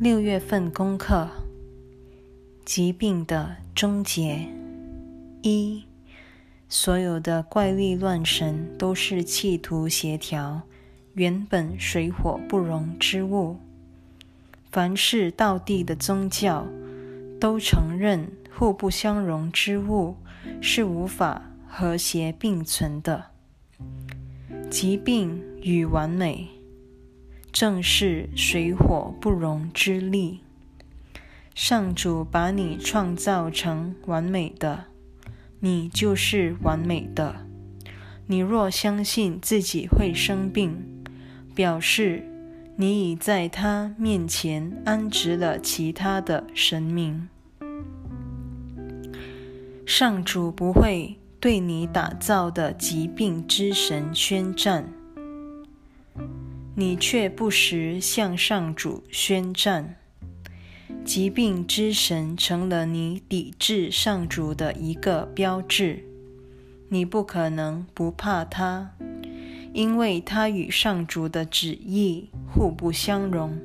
六月份功课：疾病的终结。一，所有的怪力乱神都是企图协调原本水火不容之物。凡是道地的宗教，都承认互不相容之物是无法和谐并存的。疾病与完美。正是水火不容之力。上主把你创造成完美的，你就是完美的。你若相信自己会生病，表示你已在他面前安置了其他的神明。上主不会对你打造的疾病之神宣战。你却不时向上主宣战，疾病之神成了你抵制上主的一个标志。你不可能不怕他，因为他与上主的旨意互不相容。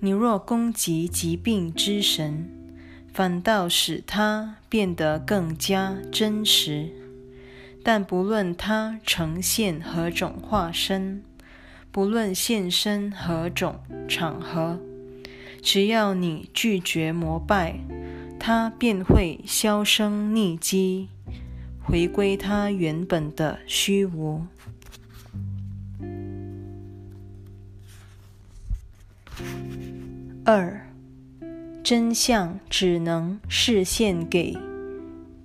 你若攻击疾病之神，反倒使他变得更加真实。但不论他呈现何种化身，不论现身何种场合，只要你拒绝膜拜，它便会销声匿迹，回归它原本的虚无。二，真相只能示现给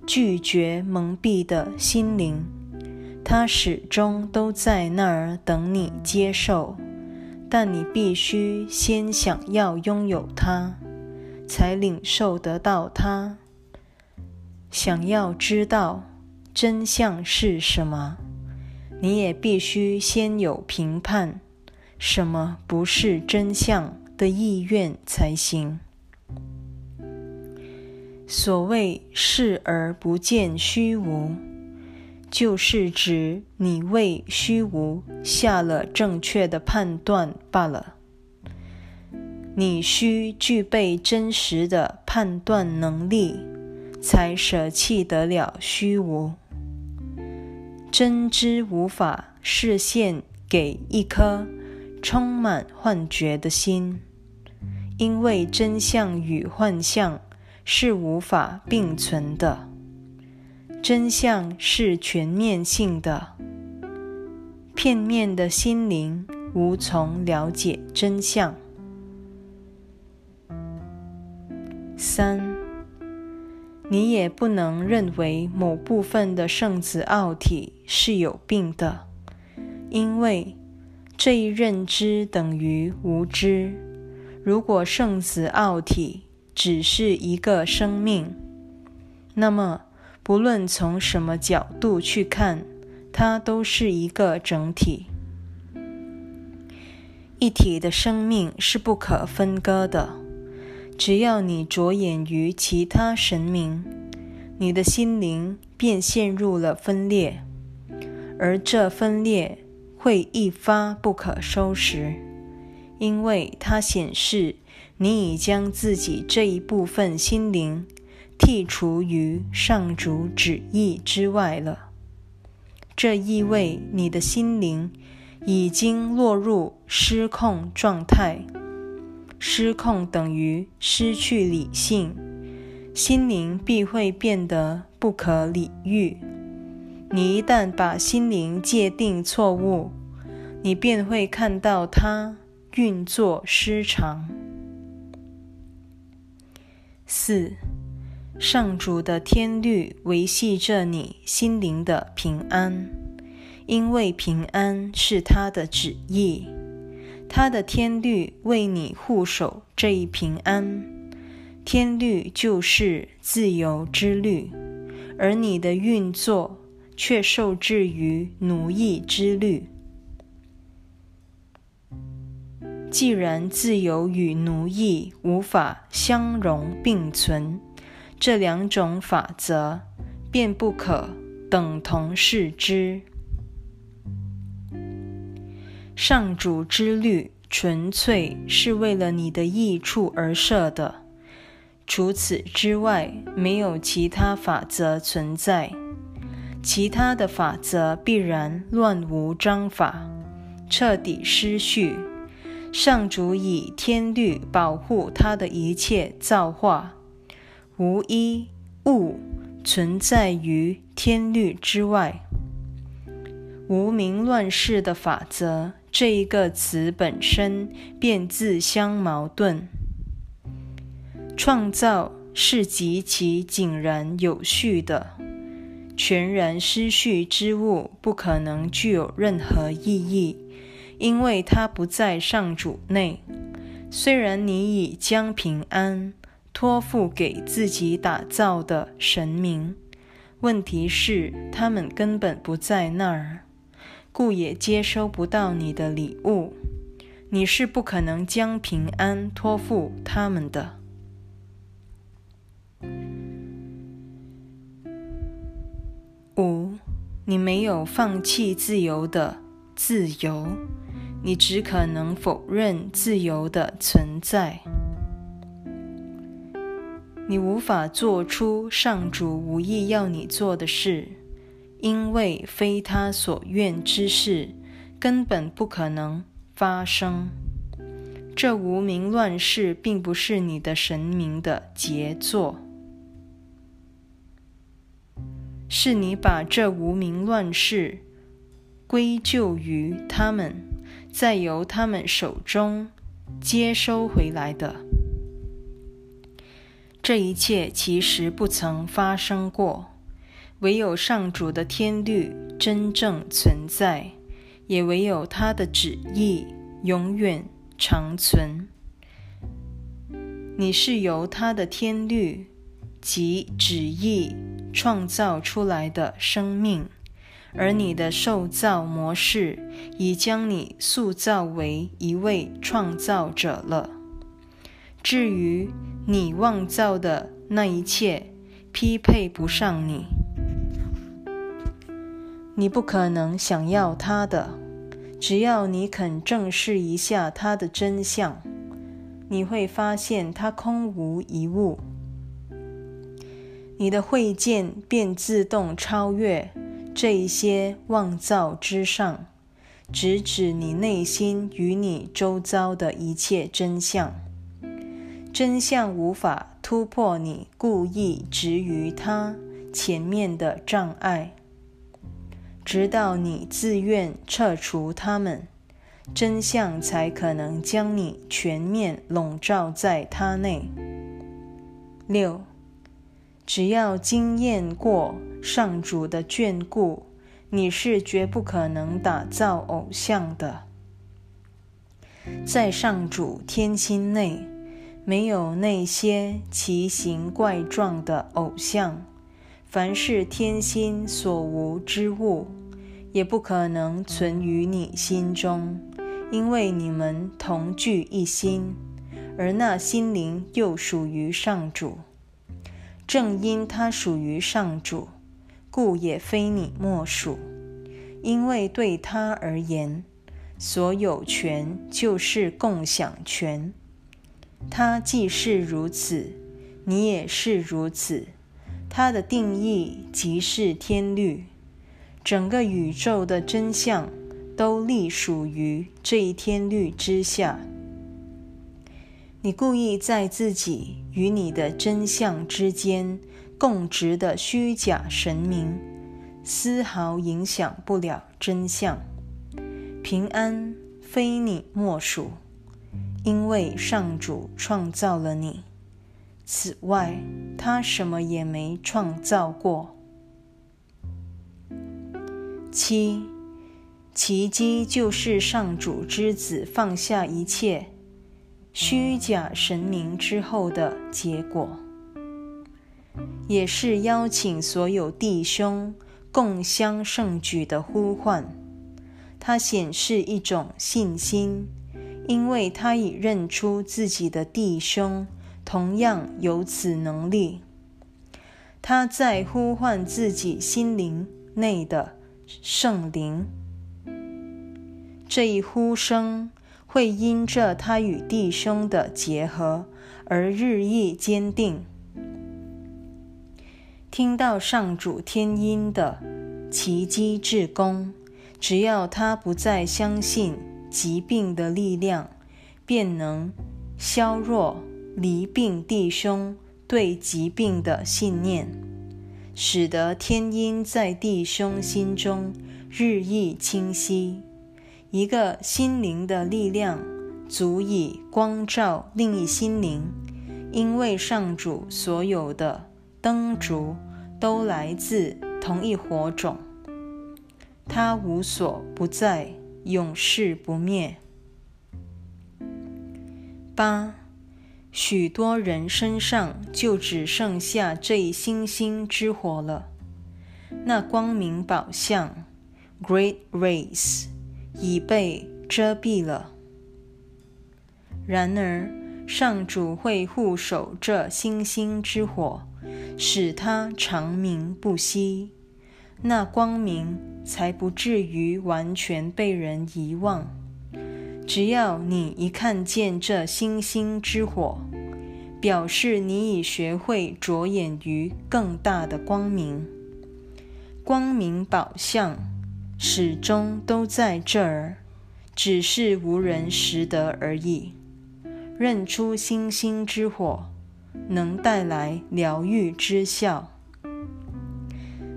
拒绝蒙蔽的心灵。它始终都在那儿等你接受，但你必须先想要拥有它，才领受得到它。想要知道真相是什么，你也必须先有评判什么不是真相的意愿才行。所谓视而不见虚无。就是指你为虚无下了正确的判断罢了。你需具备真实的判断能力，才舍弃得了虚无。真知无法视现给一颗充满幻觉的心，因为真相与幻象是无法并存的。真相是全面性的，片面的心灵无从了解真相。三，你也不能认为某部分的圣子奥体是有病的，因为这一认知等于无知。如果圣子奥体只是一个生命，那么。不论从什么角度去看，它都是一个整体。一体的生命是不可分割的。只要你着眼于其他神明，你的心灵便陷入了分裂，而这分裂会一发不可收拾，因为它显示你已将自己这一部分心灵。剔除于上主旨意之外了，这意味你的心灵已经落入失控状态。失控等于失去理性，心灵必会变得不可理喻。你一旦把心灵界定错误，你便会看到它运作失常。四。上主的天律维系着你心灵的平安，因为平安是他的旨意。他的天律为你护守这一平安，天律就是自由之律，而你的运作却受制于奴役之律。既然自由与奴役无法相容并存。这两种法则便不可等同视之。上主之律纯粹是为了你的益处而设的。除此之外，没有其他法则存在。其他的法则必然乱无章法，彻底失序。上主以天律保护他的一切造化，无一物存在于天律之外。无名乱世的法则这一个词本身便自相矛盾。创造是极其井然有序的，全然失序之物不可能具有任何意义，因为它不在上主内。虽然你已将平安托付给自己打造的神明，问题是他们根本不在那儿，故也接收不到你的礼物。你是不可能将平安托付他们的。五，你没有放弃自由的自由，你只可能否认自由的存在。你无法做出上主无意要你做的事，因为非他所愿之事根本不可能发生。这无名乱世并不是你的神明的杰作。是你把这无名乱世归咎于他们，再由他们手中接收回来的。这一切其实不曾发生过，唯有上主的天律真正存在，也唯有他的旨意永远长存。你是由他的天律及旨意。创造出来的生命，而你的受造模式已将你塑造为一位创造者了。至于你妄造的那一切，匹配不上你，你不可能想要它的。只要你肯正视一下它的真相，你会发现它空无一物。你的慧见便自动超越这一些妄造之上，直指你内心与你周遭的一切真相。真相无法突破你故意植于它前面的障碍，直到你自愿撤除它们，真相才可能将你全面笼罩在它内。六。只要经验过上主的眷顾，你是绝不可能打造偶像的。在上主天心内，没有那些奇形怪状的偶像。凡是天心所无之物，也不可能存于你心中，因为你们同具一心，而那心灵又属于上主。正因它属于上主，故也非你莫属。因为对他而言，所有权就是共享权。它既是如此，你也是如此。它的定义即是天律，整个宇宙的真相都隶属于这一天律之下。你故意在自己与你的真相之间供职的虚假神明，丝毫影响不了真相。平安非你莫属，因为上主创造了你。此外，他什么也没创造过。七，奇迹就是上主之子放下一切。虚假神明之后的结果，也是邀请所有弟兄共襄盛举的呼唤。它显示一种信心，因为他已认出自己的弟兄同样有此能力。他在呼唤自己心灵内的圣灵。这一呼声。会因着他与弟兄的结合而日益坚定。听到上主天音的奇迹至功，只要他不再相信疾病的力量，便能削弱离病弟兄对疾病的信念，使得天音在弟兄心中日益清晰。一个心灵的力量足以光照另一心灵，因为上主所有的灯烛都来自同一火种，它无所不在，永世不灭。八，许多人身上就只剩下这一星星之火了，那光明宝相，Great Race。已被遮蔽了。然而，上主会护守这星星之火，使它长明不息，那光明才不至于完全被人遗忘。只要你一看见这星星之火，表示你已学会着眼于更大的光明。光明宝相。始终都在这儿，只是无人识得而已。认出星星之火，能带来疗愈之效，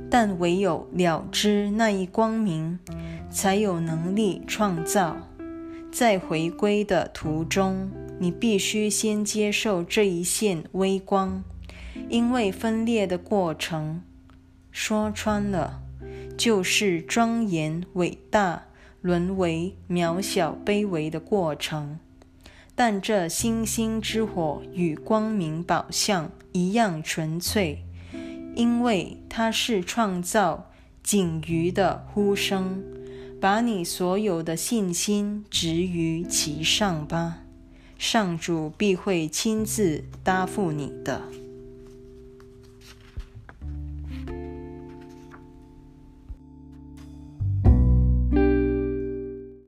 但唯有了知那一光明，才有能力创造。在回归的途中，你必须先接受这一线微光，因为分裂的过程，说穿了。就是庄严伟大沦为渺小卑微的过程，但这星星之火与光明宝相一样纯粹，因为它是创造仅余的呼声。把你所有的信心植于其上吧，上主必会亲自答复你的。